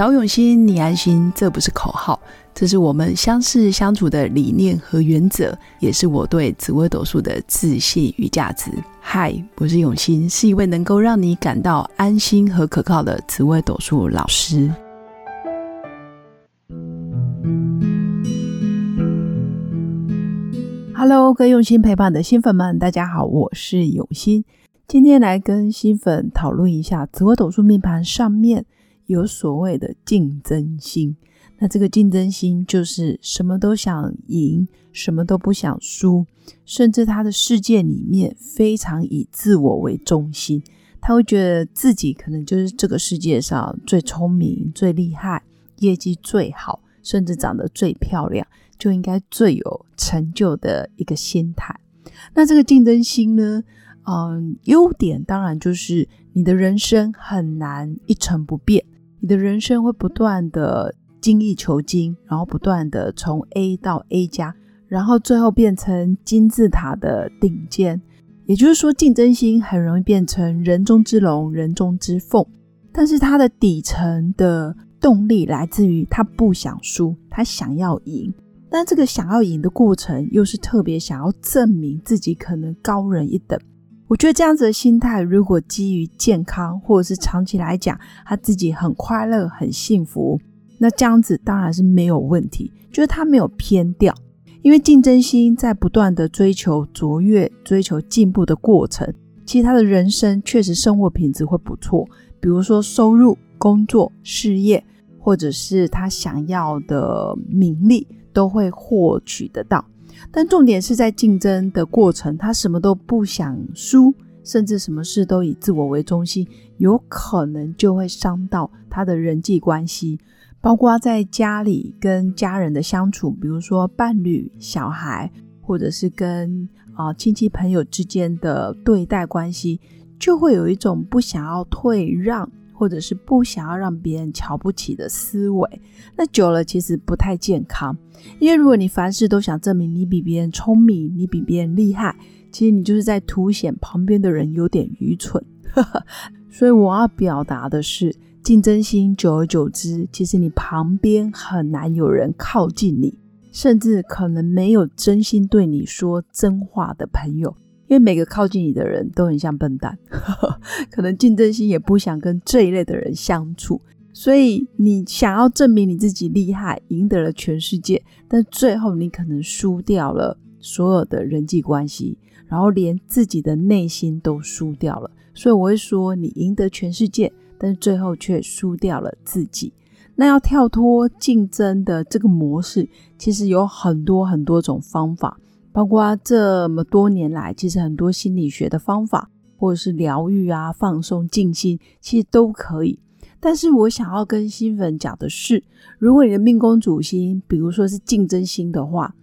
找永新，你安心，这不是口号，这是我们相识相处的理念和原则，也是我对紫微斗数的自信与价值。嗨，我是永新，是一位能够让你感到安心和可靠的紫微斗数老师。Hello，各位用心陪伴的新粉们，大家好，我是永新，今天来跟新粉讨论一下紫微斗数命盘上面。有所谓的竞争心，那这个竞争心就是什么都想赢，什么都不想输，甚至他的世界里面非常以自我为中心，他会觉得自己可能就是这个世界上最聪明、最厉害、业绩最好，甚至长得最漂亮，就应该最有成就的一个心态。那这个竞争心呢？嗯，优点当然就是你的人生很难一成不变。你的人生会不断的精益求精，然后不断的从 A 到 A 加，然后最后变成金字塔的顶尖。也就是说，竞争心很容易变成人中之龙、人中之凤。但是它的底层的动力来自于他不想输，他想要赢。但这个想要赢的过程，又是特别想要证明自己可能高人一等。我觉得这样子的心态，如果基于健康，或者是长期来讲，他自己很快乐、很幸福，那这样子当然是没有问题。就是他没有偏掉，因为竞争心在不断的追求卓越、追求进步的过程，其实他的人生确实生活品质会不错。比如说收入、工作、事业，或者是他想要的名利，都会获取得到。但重点是在竞争的过程，他什么都不想输，甚至什么事都以自我为中心，有可能就会伤到他的人际关系，包括在家里跟家人的相处，比如说伴侣、小孩，或者是跟啊亲戚朋友之间的对待关系，就会有一种不想要退让。或者是不想要让别人瞧不起的思维，那久了其实不太健康。因为如果你凡事都想证明你比别人聪明，你比别人厉害，其实你就是在凸显旁边的人有点愚蠢。所以我要表达的是，竞争心久而久之，其实你旁边很难有人靠近你，甚至可能没有真心对你说真话的朋友。因为每个靠近你的人都很像笨蛋，可能竞争心也不想跟这一类的人相处，所以你想要证明你自己厉害，赢得了全世界，但最后你可能输掉了所有的人际关系，然后连自己的内心都输掉了。所以我会说，你赢得全世界，但最后却输掉了自己。那要跳脱竞争的这个模式，其实有很多很多种方法。包括这么多年来，其实很多心理学的方法，或者是疗愈啊、放松、静心，其实都可以。但是我想要跟新粉讲的是，如果你的命宫主星，比如说是竞争心的话，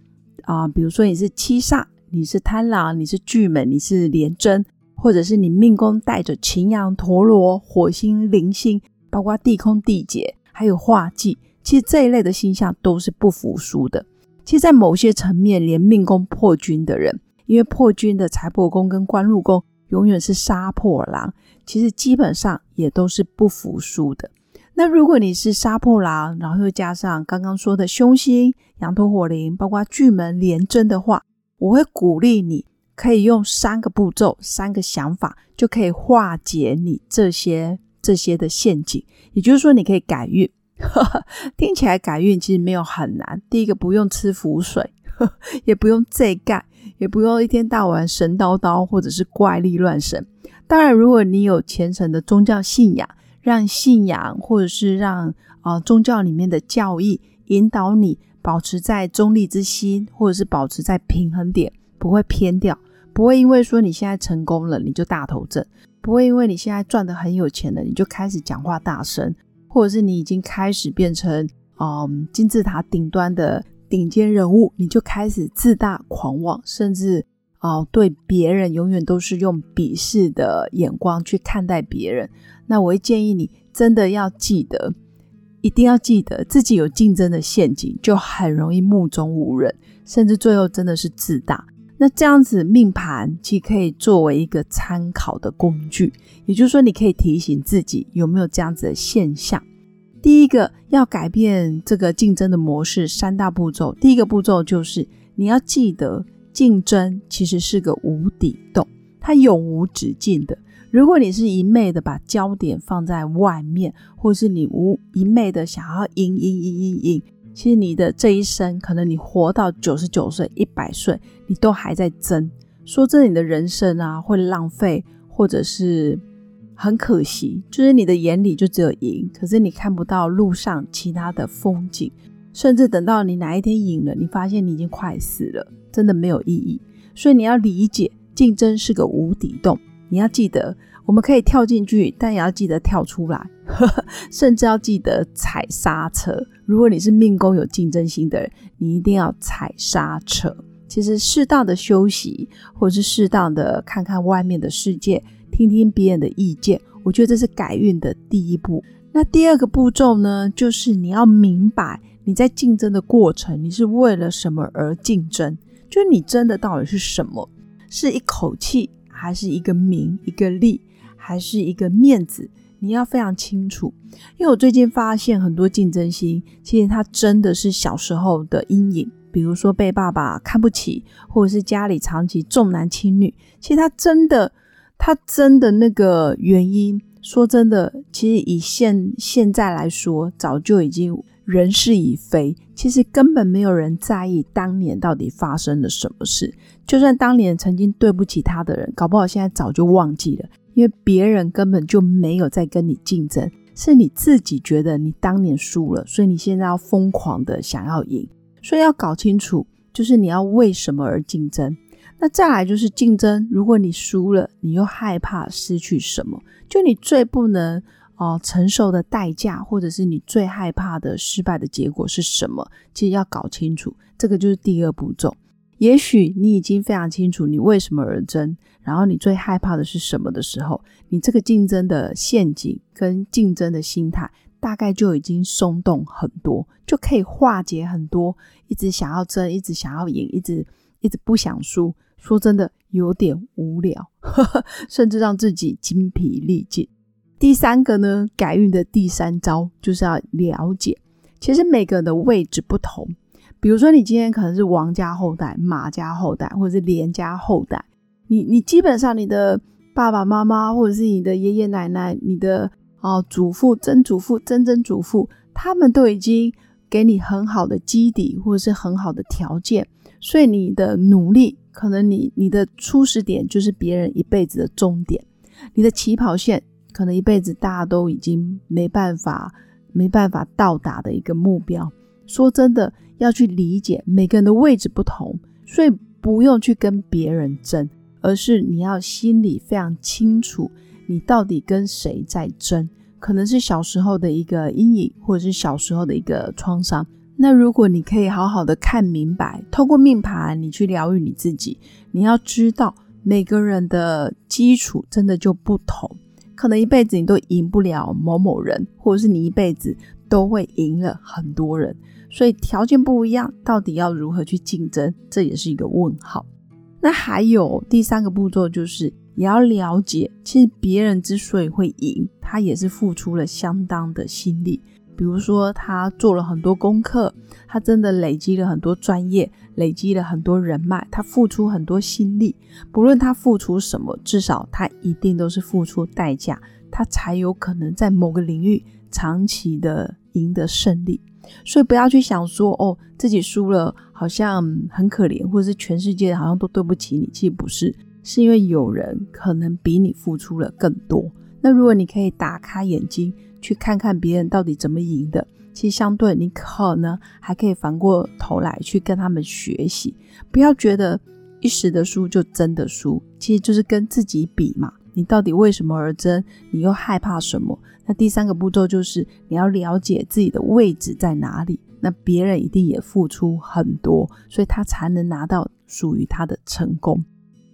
啊，比如说你是七煞，你是贪狼，你是巨门，你是廉贞，或者是你命宫带着擎羊、陀罗、火星、铃星，包括地空、地劫，还有化忌，其实这一类的星象都是不服输的。其实，在某些层面，连命宫破军的人，因为破军的财帛宫跟官禄宫永远是杀破狼，其实基本上也都是不服输的。那如果你是杀破狼，然后又加上刚刚说的凶星、羊驼、火灵，包括巨门连贞的话，我会鼓励你可以用三个步骤、三个想法，就可以化解你这些这些的陷阱。也就是说，你可以改运。听起来改运其实没有很难。第一个不用吃符水，也不用这盖，也不用一天到晚神叨叨或者是怪力乱神。当然，如果你有虔诚的宗教信仰，让信仰或者是让啊宗教里面的教义引导你保持在中立之心，或者是保持在平衡点，不会偏掉，不会因为说你现在成功了你就大头症，不会因为你现在赚的很有钱了你就开始讲话大声。或者是你已经开始变成嗯金字塔顶端的顶尖人物，你就开始自大狂妄，甚至啊对别人永远都是用鄙视的眼光去看待别人。那我会建议你真的要记得，一定要记得自己有竞争的陷阱，就很容易目中无人，甚至最后真的是自大。那这样子命盘其实可以作为一个参考的工具，也就是说，你可以提醒自己有没有这样子的现象。第一个要改变这个竞争的模式，三大步骤。第一个步骤就是你要记得，竞争其实是个无底洞，它永无止境的。如果你是一昧的把焦点放在外面，或是你无一昧的想要赢赢赢赢赢，其实你的这一生，可能你活到九十九岁、一百岁，你都还在争。说真的，你的人生啊，会浪费，或者是很可惜，就是你的眼里就只有赢，可是你看不到路上其他的风景，甚至等到你哪一天赢了，你发现你已经快死了，真的没有意义。所以你要理解，竞争是个无底洞。你要记得，我们可以跳进去，但也要记得跳出来，甚至要记得踩刹车。如果你是命宫有竞争心的人，你一定要踩刹车。其实适当的休息，或者是适当的看看外面的世界，听听别人的意见，我觉得这是改运的第一步。那第二个步骤呢，就是你要明白你在竞争的过程，你是为了什么而竞争？就是你争的到底是什么？是一口气？还是一个名，一个利，还是一个面子，你要非常清楚。因为我最近发现很多竞争心，其实他真的是小时候的阴影，比如说被爸爸看不起，或者是家里长期重男轻女。其实他真的，他真的那个原因，说真的，其实以现现在来说，早就已经。人事已非，其实根本没有人在意当年到底发生了什么事。就算当年曾经对不起他的人，搞不好现在早就忘记了，因为别人根本就没有在跟你竞争，是你自己觉得你当年输了，所以你现在要疯狂的想要赢。所以要搞清楚，就是你要为什么而竞争。那再来就是竞争，如果你输了，你又害怕失去什么？就你最不能。哦，承受的代价，或者是你最害怕的失败的结果是什么？其实要搞清楚，这个就是第二步骤。也许你已经非常清楚你为什么而争，然后你最害怕的是什么的时候，你这个竞争的陷阱跟竞争的心态，大概就已经松动很多，就可以化解很多一直想要争、一直想要赢、一直一直不想输。说真的，有点无聊，呵 呵甚至让自己精疲力尽。第三个呢，改运的第三招就是要了解，其实每个人的位置不同。比如说，你今天可能是王家后代、马家后代，或者是连家后代，你你基本上你的爸爸妈妈，或者是你的爷爷奶奶、你的哦祖父、曾祖父、曾曾祖父，他们都已经给你很好的基底，或者是很好的条件，所以你的努力，可能你你的初始点就是别人一辈子的终点，你的起跑线。可能一辈子大家都已经没办法、没办法到达的一个目标。说真的，要去理解每个人的位置不同，所以不用去跟别人争，而是你要心里非常清楚，你到底跟谁在争。可能是小时候的一个阴影，或者是小时候的一个创伤。那如果你可以好好的看明白，透过命盘你去疗愈你自己，你要知道每个人的基础真的就不同。可能一辈子你都赢不了某某人，或者是你一辈子都会赢了很多人，所以条件不一样，到底要如何去竞争，这也是一个问号。那还有第三个步骤，就是也要了解，其实别人之所以会赢，他也是付出了相当的心力。比如说，他做了很多功课，他真的累积了很多专业，累积了很多人脉，他付出很多心力。不论他付出什么，至少他一定都是付出代价，他才有可能在某个领域长期的赢得胜利。所以不要去想说，哦，自己输了好像很可怜，或者是全世界好像都对不起你。其实不是，是因为有人可能比你付出了更多。那如果你可以打开眼睛。去看看别人到底怎么赢的，其实相对你可能还可以反过头来去跟他们学习。不要觉得一时的输就真的输，其实就是跟自己比嘛。你到底为什么而争？你又害怕什么？那第三个步骤就是你要了解自己的位置在哪里。那别人一定也付出很多，所以他才能拿到属于他的成功。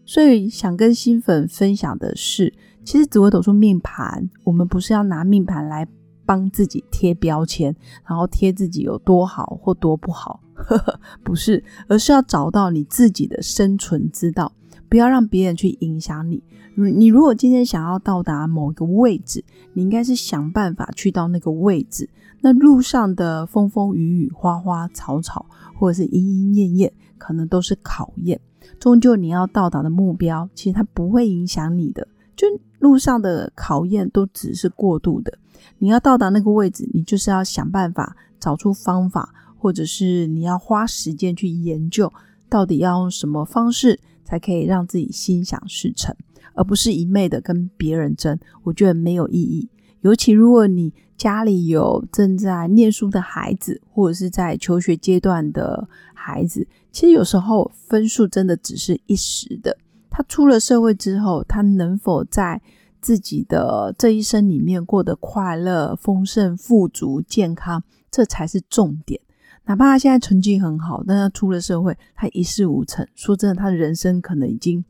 所以想跟新粉分享的是。其实紫微斗数命盘，我们不是要拿命盘来帮自己贴标签，然后贴自己有多好或多不好，呵 呵不是，而是要找到你自己的生存之道。不要让别人去影响你。你如果今天想要到达某一个位置，你应该是想办法去到那个位置。那路上的风风雨雨、花花草草，或者是莺莺燕燕，可能都是考验。终究你要到达的目标，其实它不会影响你的。就路上的考验都只是过度的。你要到达那个位置，你就是要想办法找出方法，或者是你要花时间去研究，到底要用什么方式才可以让自己心想事成，而不是一昧的跟别人争。我觉得没有意义。尤其如果你家里有正在念书的孩子，或者是在求学阶段的孩子，其实有时候分数真的只是一时的。他出了社会之后，他能否在自己的这一生里面过得快乐、丰盛、富足、健康，这才是重点。哪怕他现在成绩很好，但他出了社会，他一事无成。说真的，他的人生可能已经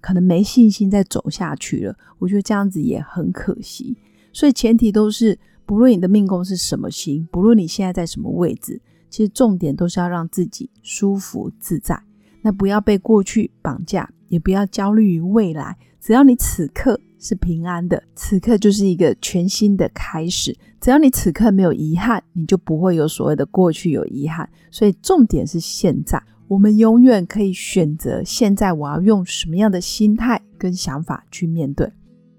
可能没信心再走下去了。我觉得这样子也很可惜。所以前提都是，不论你的命宫是什么星，不论你现在在什么位置，其实重点都是要让自己舒服自在。那不要被过去绑架。也不要焦虑于未来，只要你此刻是平安的，此刻就是一个全新的开始。只要你此刻没有遗憾，你就不会有所谓的过去有遗憾。所以重点是现在，我们永远可以选择现在我要用什么样的心态跟想法去面对。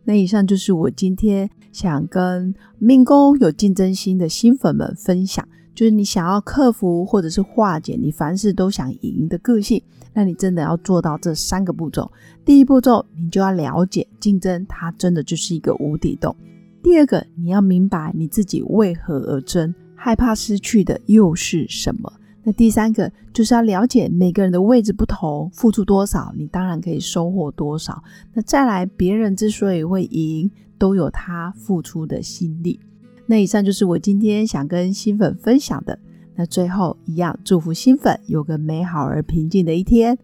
那以上就是我今天想跟命宫有竞争心的新粉们分享。就是你想要克服或者是化解你凡事都想赢的个性，那你真的要做到这三个步骤。第一步骤，你就要了解竞争，它真的就是一个无底洞。第二个，你要明白你自己为何而争，害怕失去的又是什么。那第三个，就是要了解每个人的位置不同，付出多少，你当然可以收获多少。那再来，别人之所以会赢，都有他付出的心力。那以上就是我今天想跟新粉分享的。那最后一样，祝福新粉有个美好而平静的一天。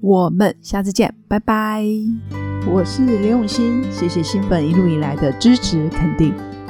我们下次见，拜拜。我是刘永新，谢谢新粉一路以来的支持肯定。